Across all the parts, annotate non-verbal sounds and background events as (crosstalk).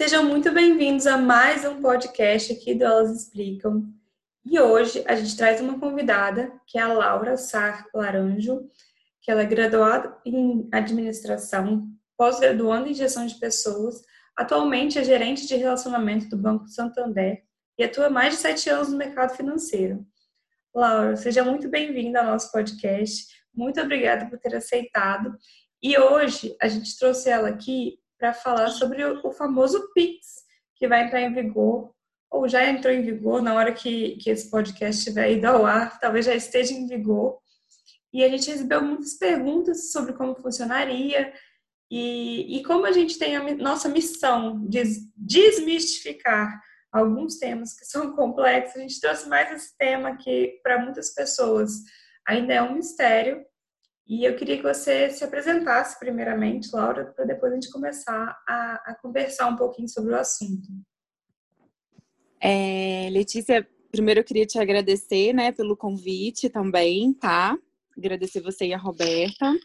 Sejam muito bem-vindos a mais um podcast aqui do Elas Explicam. E hoje a gente traz uma convidada, que é a Laura Sar Laranjo, que ela é graduada em administração, pós-graduando em gestão de pessoas, atualmente é gerente de relacionamento do Banco Santander e atua mais de sete anos no mercado financeiro. Laura, seja muito bem-vinda ao nosso podcast. Muito obrigada por ter aceitado. E hoje a gente trouxe ela aqui para falar sobre o famoso PIX, que vai entrar em vigor, ou já entrou em vigor na hora que, que esse podcast estiver ido ao ar, talvez já esteja em vigor. E a gente recebeu muitas perguntas sobre como funcionaria e, e como a gente tem a nossa missão de desmistificar alguns temas que são (laughs) complexos. A gente trouxe mais esse tema que, para muitas pessoas, ainda é um mistério. E eu queria que você se apresentasse primeiramente, Laura, para depois a gente começar a, a, conversar um pouquinho sobre o assunto. É, Letícia, primeiro eu queria te agradecer, né, pelo convite também, tá? Agradecer você e a Roberta.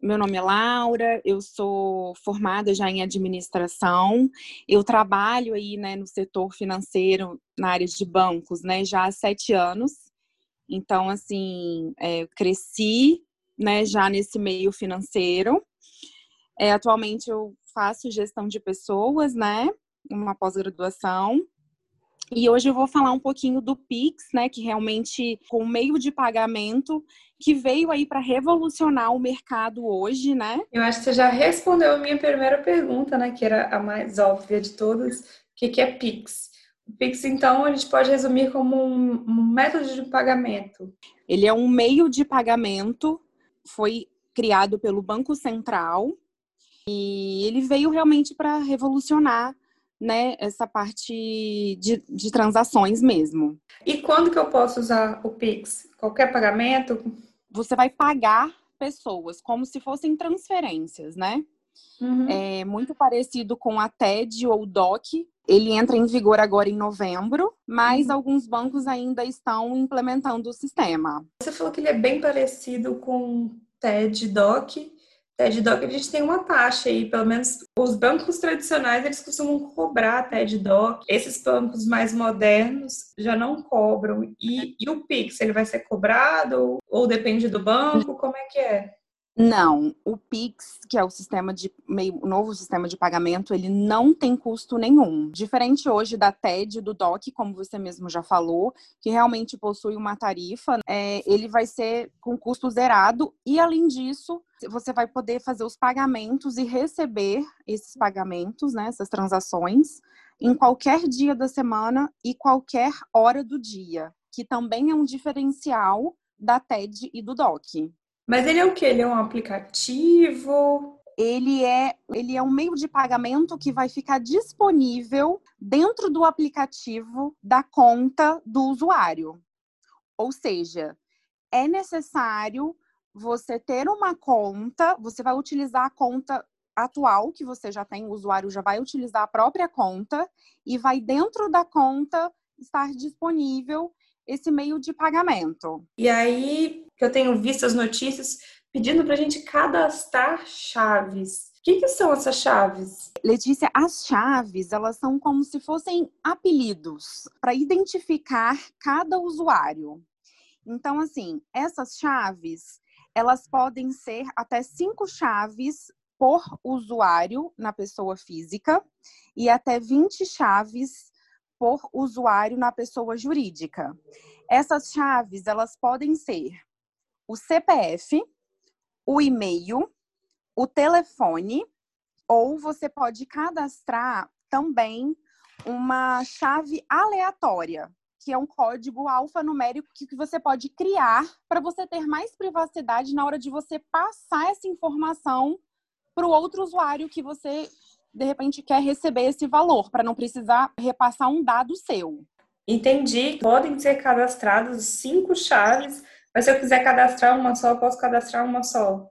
Meu nome é Laura, eu sou formada já em administração. Eu trabalho aí, né, no setor financeiro, na área de bancos, né, já há sete anos. Então, assim, é, cresci né, já nesse meio financeiro. É, atualmente eu faço gestão de pessoas, né, uma pós-graduação. E hoje eu vou falar um pouquinho do Pix, né, que realmente com o meio de pagamento que veio aí para revolucionar o mercado hoje, né? Eu acho que você já respondeu a minha primeira pergunta, né, que era a mais óbvia de todas, o que, que é Pix? O Pix, então, a gente pode resumir como um, um método de pagamento. Ele é um meio de pagamento foi criado pelo Banco Central e ele veio realmente para revolucionar né, essa parte de, de transações mesmo. E quando que eu posso usar o Pix? Qualquer pagamento? Você vai pagar pessoas como se fossem transferências, né? Uhum. É muito parecido com a TED ou o DOC. Ele entra em vigor agora em novembro, mas uhum. alguns bancos ainda estão implementando o sistema. Você falou que ele é bem parecido com TED DOC. TED DOC a gente tem uma taxa aí, pelo menos os bancos tradicionais eles costumam cobrar TED DOC. Esses bancos mais modernos já não cobram. E, e o Pix, ele vai ser cobrado ou depende do banco? Como é que é? Não, o Pix, que é o sistema de meio novo sistema de pagamento, ele não tem custo nenhum. Diferente hoje da TED do DOC, como você mesmo já falou, que realmente possui uma tarifa, é, ele vai ser com custo zerado e além disso, você vai poder fazer os pagamentos e receber esses pagamentos, né, essas transações, em qualquer dia da semana e qualquer hora do dia, que também é um diferencial da TED e do DOC. Mas ele é o que? Ele é um aplicativo? Ele é, ele é um meio de pagamento que vai ficar disponível dentro do aplicativo da conta do usuário. Ou seja, é necessário você ter uma conta, você vai utilizar a conta atual que você já tem, o usuário já vai utilizar a própria conta e vai dentro da conta estar disponível esse meio de pagamento. E aí, que eu tenho visto as notícias pedindo para a gente cadastrar chaves. O que, que, são essas chaves? Letícia, as chaves, elas são como se fossem apelidos para identificar cada usuário. Então, assim, essas chaves, elas podem ser até cinco chaves por usuário na pessoa física e até 20 chaves por usuário na pessoa jurídica. Essas chaves, elas podem ser o CPF, o e-mail, o telefone, ou você pode cadastrar também uma chave aleatória, que é um código alfanumérico que você pode criar para você ter mais privacidade na hora de você passar essa informação para o outro usuário que você de repente quer receber esse valor, para não precisar repassar um dado seu. Entendi. Podem ser cadastrados cinco chaves, mas se eu quiser cadastrar uma só, eu posso cadastrar uma só.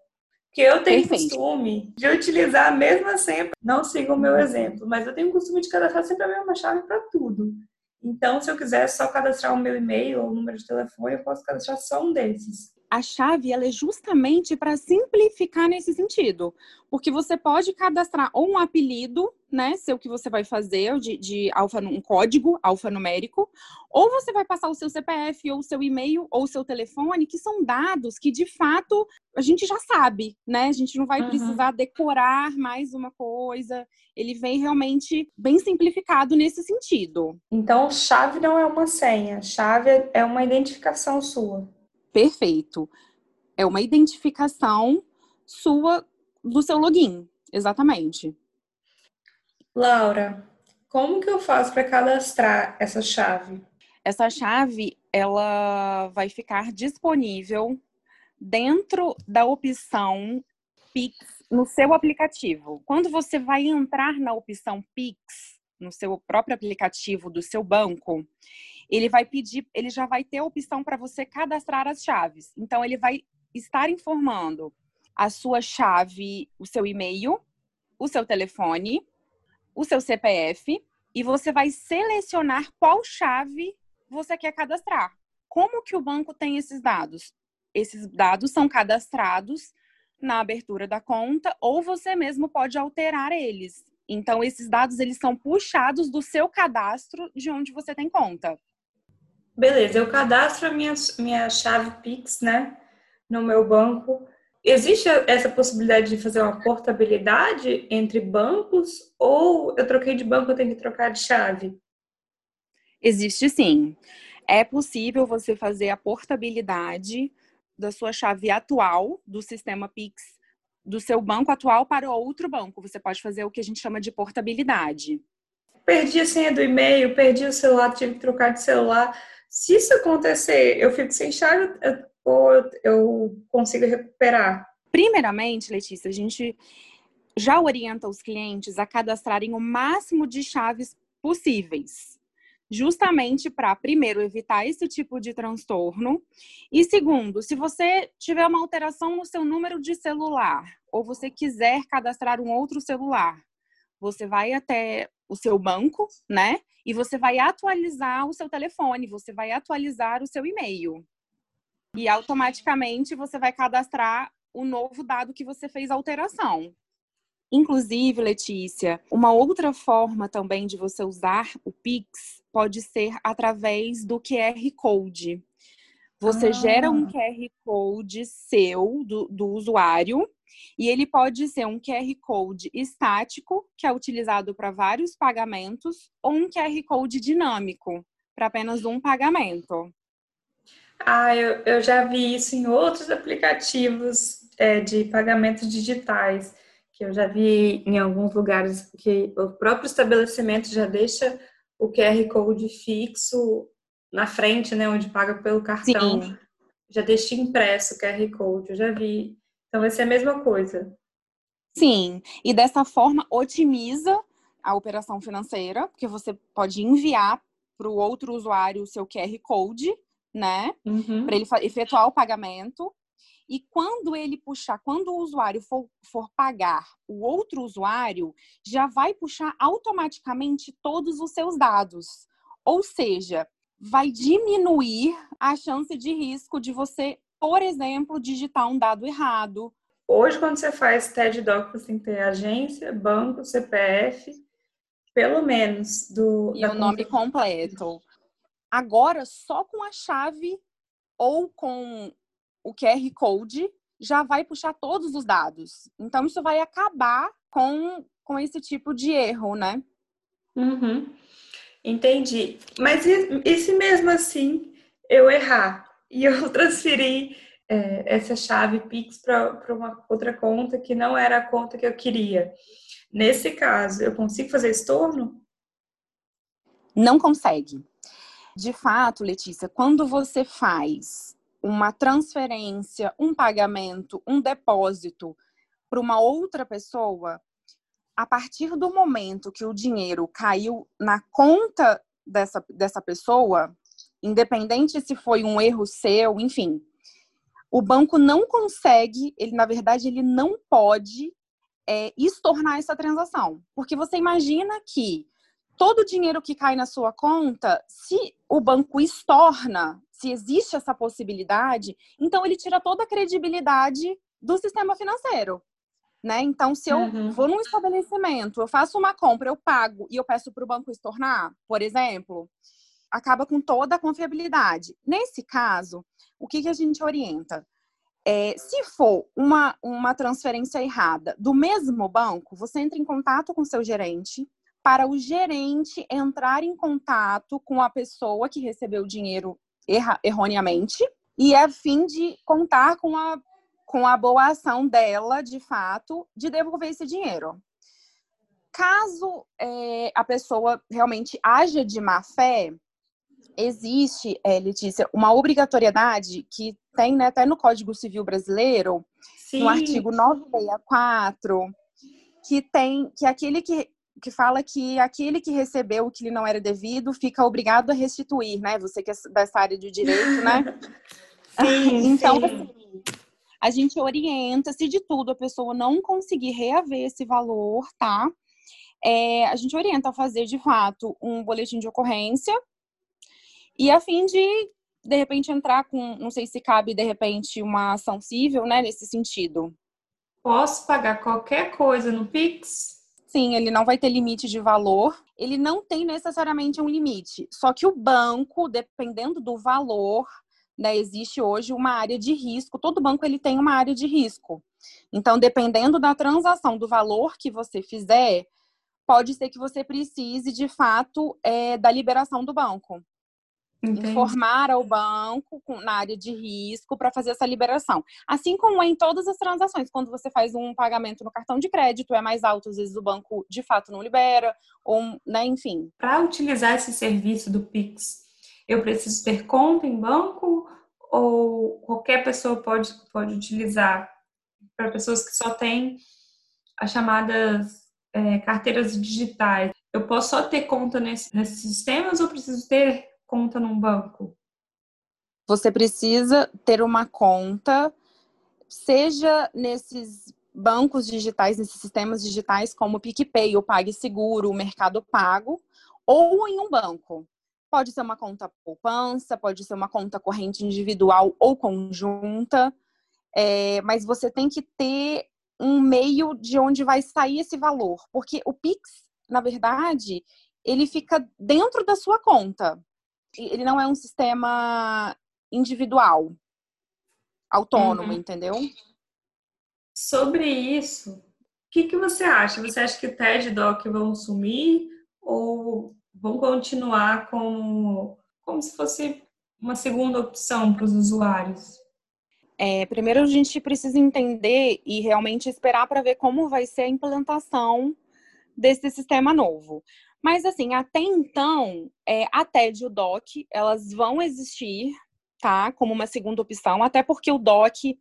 Porque eu tenho Perfeito. costume de utilizar a mesma sempre. Não siga o meu exemplo, mas eu tenho costume de cadastrar sempre a mesma chave para tudo. Então, se eu quiser só cadastrar o meu e-mail ou o número de telefone, eu posso cadastrar só um desses. A chave ela é justamente para simplificar nesse sentido, porque você pode cadastrar ou um apelido, né, ser o que você vai fazer de, de alfa, um código alfanumérico, ou você vai passar o seu CPF ou o seu e-mail ou o seu telefone, que são dados que de fato a gente já sabe, né? A gente não vai uhum. precisar decorar mais uma coisa. Ele vem realmente bem simplificado nesse sentido. Então, chave não é uma senha, chave é uma identificação sua. Perfeito. É uma identificação sua do seu login, exatamente. Laura, como que eu faço para cadastrar essa chave? Essa chave, ela vai ficar disponível dentro da opção Pix no seu aplicativo. Quando você vai entrar na opção Pix no seu próprio aplicativo do seu banco, ele vai pedir, ele já vai ter a opção para você cadastrar as chaves. Então, ele vai estar informando a sua chave, o seu e-mail, o seu telefone, o seu CPF, e você vai selecionar qual chave você quer cadastrar. Como que o banco tem esses dados? Esses dados são cadastrados na abertura da conta ou você mesmo pode alterar eles. Então esses dados eles são puxados do seu cadastro de onde você tem conta. Beleza, eu cadastro a minha, minha chave Pix, né, no meu banco. Existe essa possibilidade de fazer uma portabilidade entre bancos ou eu troquei de banco, eu tenho que trocar de chave? Existe sim. É possível você fazer a portabilidade da sua chave atual do sistema Pix do seu banco atual para outro banco. Você pode fazer o que a gente chama de portabilidade. Perdi a senha do e-mail, perdi o celular, tive que trocar de celular se isso acontecer, eu fico sem chave ou eu consigo recuperar? Primeiramente, Letícia, a gente já orienta os clientes a cadastrarem o máximo de chaves possíveis, justamente para, primeiro, evitar esse tipo de transtorno, e segundo, se você tiver uma alteração no seu número de celular ou você quiser cadastrar um outro celular, você vai até o seu banco, né? E você vai atualizar o seu telefone, você vai atualizar o seu e-mail. E automaticamente você vai cadastrar o novo dado que você fez alteração. Inclusive, Letícia, uma outra forma também de você usar o Pix pode ser através do QR Code. Você ah. gera um QR Code seu, do, do usuário, e ele pode ser um QR Code estático, que é utilizado para vários pagamentos, ou um QR Code dinâmico, para apenas um pagamento. Ah, eu, eu já vi isso em outros aplicativos é, de pagamentos digitais, que eu já vi em alguns lugares que o próprio estabelecimento já deixa o QR Code fixo na frente, né, onde paga pelo cartão. Sim. Já deixa impresso o QR Code, eu já vi então vai ser a mesma coisa. Sim, e dessa forma otimiza a operação financeira, porque você pode enviar para o outro usuário o seu QR Code, né? Uhum. Para ele efetuar o pagamento. E quando ele puxar, quando o usuário for, for pagar o outro usuário, já vai puxar automaticamente todos os seus dados. Ou seja, vai diminuir a chance de risco de você por exemplo, digitar um dado errado. Hoje, quando você faz TED Doc, você tem que ter agência, banco, CPF, pelo menos do. E o nome completo. Agora, só com a chave ou com o QR Code, já vai puxar todos os dados. Então, isso vai acabar com, com esse tipo de erro, né? Uhum. Entendi. Mas e, e se mesmo assim eu errar? (laughs) e eu transferi é, essa chave Pix para uma outra conta que não era a conta que eu queria. Nesse caso, eu consigo fazer estorno? Não consegue. De fato, Letícia, quando você faz uma transferência, um pagamento, um depósito para uma outra pessoa, a partir do momento que o dinheiro caiu na conta dessa, dessa pessoa, independente se foi um erro seu, enfim. O banco não consegue, ele na verdade ele não pode é, estornar essa transação, porque você imagina que todo o dinheiro que cai na sua conta, se o banco estorna, se existe essa possibilidade, então ele tira toda a credibilidade do sistema financeiro. Né? Então, se eu uhum. vou num estabelecimento, eu faço uma compra, eu pago e eu peço para o banco estornar, por exemplo, acaba com toda a confiabilidade. Nesse caso, o que, que a gente orienta? É, se for uma, uma transferência errada do mesmo banco, você entra em contato com seu gerente para o gerente entrar em contato com a pessoa que recebeu o dinheiro erra, erroneamente e é fim de contar com a, com a boa ação dela, de fato, de devolver esse dinheiro. Caso é, a pessoa realmente haja de má fé, existe, é, Letícia, uma obrigatoriedade que tem né, até no Código Civil Brasileiro, Sim. no artigo 964, que tem que aquele que que fala que aquele que recebeu o que lhe não era devido fica obrigado a restituir, né? Você que é dessa área de direito, né? (laughs) Sim, (laughs) então, sim. Assim, a gente orienta, se de tudo a pessoa não conseguir reaver esse valor, tá? É, a gente orienta a fazer, de fato, um boletim de ocorrência e a fim de, de repente, entrar com, não sei se cabe, de repente, uma ação civil, né, nesse sentido. Posso pagar qualquer coisa no Pix? Sim, ele não vai ter limite de valor. Ele não tem necessariamente um limite. Só que o banco, dependendo do valor, né, existe hoje uma área de risco. Todo banco ele tem uma área de risco. Então, dependendo da transação, do valor que você fizer, pode ser que você precise, de fato, é, da liberação do banco. Entendi. informar ao banco na área de risco para fazer essa liberação. Assim como é em todas as transações, quando você faz um pagamento no cartão de crédito, é mais alto, às vezes o banco de fato não libera, ou, né, enfim. Para utilizar esse serviço do Pix, eu preciso ter conta em banco ou qualquer pessoa pode, pode utilizar para pessoas que só têm as chamadas é, carteiras digitais? Eu posso só ter conta nesse, nesses sistemas ou preciso ter conta num banco? Você precisa ter uma conta, seja nesses bancos digitais, nesses sistemas digitais como o PicPay, o PagSeguro, o Mercado Pago, ou em um banco. Pode ser uma conta poupança, pode ser uma conta corrente individual ou conjunta, é, mas você tem que ter um meio de onde vai sair esse valor, porque o Pix, na verdade, ele fica dentro da sua conta ele não é um sistema individual, autônomo, uhum. entendeu? Sobre isso, o que, que você acha? Você acha que o TED e DOC vão sumir ou vão continuar como, como se fosse uma segunda opção para os usuários? É, primeiro a gente precisa entender e realmente esperar para ver como vai ser a implantação desse sistema novo. Mas, assim, até então, é, a TED e o DOC, elas vão existir, tá? Como uma segunda opção, até porque o DOC,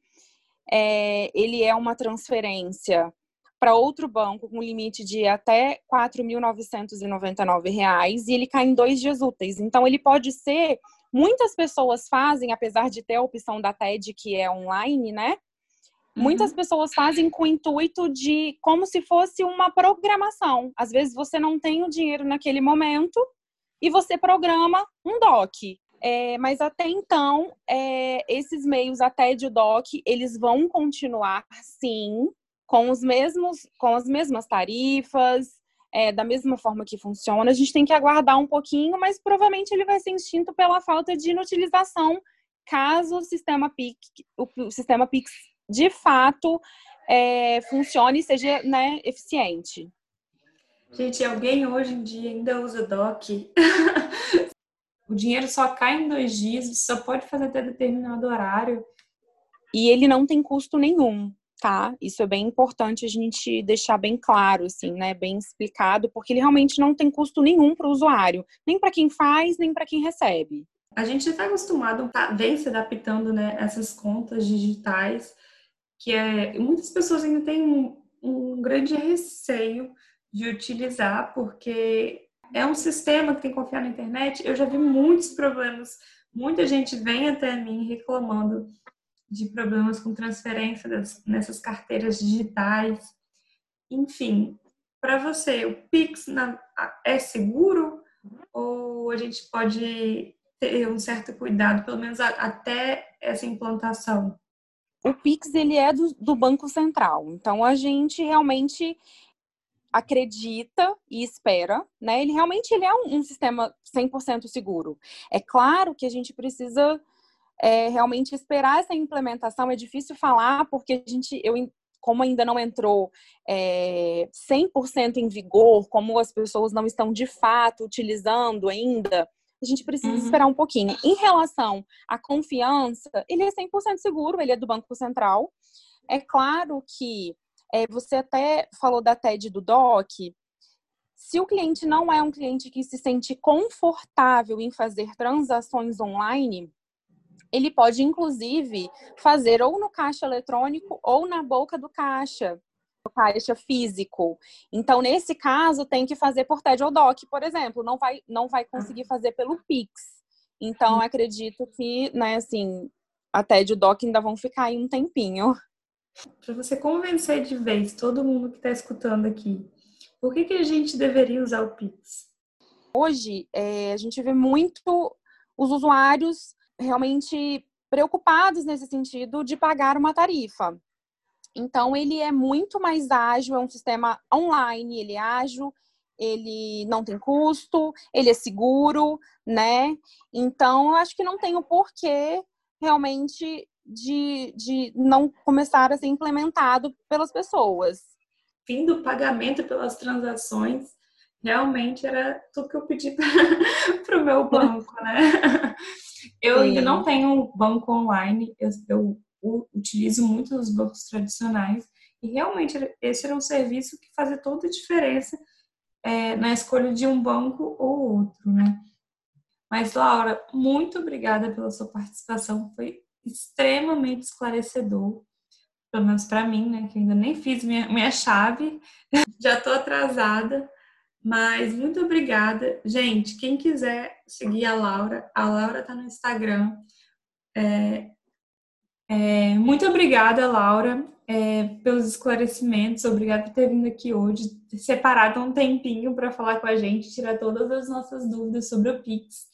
é, ele é uma transferência para outro banco com limite de até R$ 4.999 e ele cai em dois dias úteis. Então, ele pode ser... Muitas pessoas fazem, apesar de ter a opção da TED, que é online, né? Muitas uhum. pessoas fazem com o intuito de como se fosse uma programação. Às vezes você não tem o dinheiro naquele momento e você programa um DOC. É, mas até então, é, esses meios até de DOC, eles vão continuar sim, com os mesmos, com as mesmas tarifas, é, da mesma forma que funciona. A gente tem que aguardar um pouquinho, mas provavelmente ele vai ser extinto pela falta de inutilização caso o sistema PIX, o sistema PIX de fato é, funcione e seja né, eficiente. Gente, alguém hoje em dia ainda usa DOC? (laughs) o dinheiro só cai em dois dias, só pode fazer até determinado horário. E ele não tem custo nenhum, tá? Isso é bem importante a gente deixar bem claro, assim, né? Bem explicado, porque ele realmente não tem custo nenhum para o usuário, nem para quem faz, nem para quem recebe. A gente já está acostumado, tá, vem se adaptando, né? Essas contas digitais que é muitas pessoas ainda têm um, um grande receio de utilizar, porque é um sistema que tem que confiar na internet. Eu já vi muitos problemas, muita gente vem até mim reclamando de problemas com transferência das, nessas carteiras digitais. Enfim, para você, o Pix na, é seguro ou a gente pode ter um certo cuidado, pelo menos até essa implantação? O Pix ele é do, do Banco Central, então a gente realmente acredita e espera, né? Ele realmente ele é um, um sistema 100% seguro. É claro que a gente precisa é, realmente esperar essa implementação. É difícil falar porque a gente, eu, como ainda não entrou é, 100% em vigor, como as pessoas não estão de fato utilizando ainda, a gente precisa uhum. esperar um pouquinho. Em relação à confiança, ele é 100% seguro, ele é do Banco Central. É claro que é, você até falou da TED do DOC. Se o cliente não é um cliente que se sente confortável em fazer transações online, ele pode, inclusive, fazer ou no caixa eletrônico ou na boca do caixa, caixa físico. Então, nesse caso, tem que fazer por TED ou DOC, por exemplo. Não vai, não vai conseguir fazer pelo Pix. Então, acredito que, né, assim, a TED e o DOC ainda vão ficar aí um tempinho. Para você convencer de vez todo mundo que está escutando aqui, por que, que a gente deveria usar o Pix? Hoje, é, a gente vê muito os usuários realmente preocupados nesse sentido de pagar uma tarifa. Então, ele é muito mais ágil, é um sistema online, ele é ágil, ele não tem custo, ele é seguro, né? Então, eu acho que não tem o porquê realmente de, de não começar a ser implementado pelas pessoas. Fim do pagamento pelas transações realmente era tudo que eu pedi para (laughs) o meu banco, né? Eu Sim. ainda não tenho banco online, eu, eu, eu utilizo muito os bancos tradicionais e realmente esse era um serviço que fazia toda a diferença é, na escolha de um banco ou outro, né? Mas, Laura, muito obrigada pela sua participação, foi extremamente esclarecedor, pelo menos para mim, né? Que ainda nem fiz minha, minha chave, (laughs) já estou atrasada, mas muito obrigada. Gente, quem quiser seguir a Laura, a Laura está no Instagram. É, é, muito obrigada, Laura, é, pelos esclarecimentos. Obrigada por ter vindo aqui hoje, ter separado um tempinho para falar com a gente, tirar todas as nossas dúvidas sobre o Pix.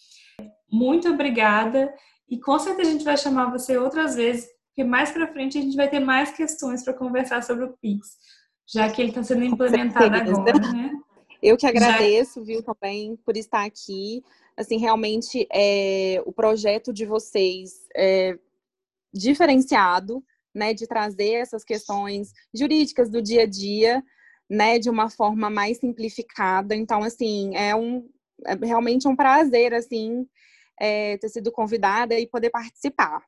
Muito obrigada. E com certeza a gente vai chamar você outras vezes, porque mais para frente a gente vai ter mais questões para conversar sobre o Pix, já que ele está sendo implementado agora, né? Eu que agradeço, viu, também, por estar aqui. Assim, realmente, é, o projeto de vocês é diferenciado, né, de trazer essas questões jurídicas do dia a dia, né, de uma forma mais simplificada. Então, assim, é um é realmente um prazer, assim, é, ter sido convidada e poder participar.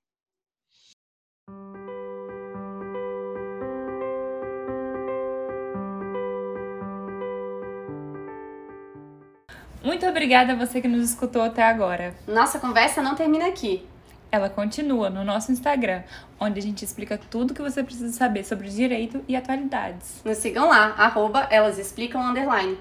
Muito obrigada a você que nos escutou até agora. Nossa conversa não termina aqui. Ela continua no nosso Instagram, onde a gente explica tudo que você precisa saber sobre direito e atualidades. Nos sigam lá, arroba elas explicam underline.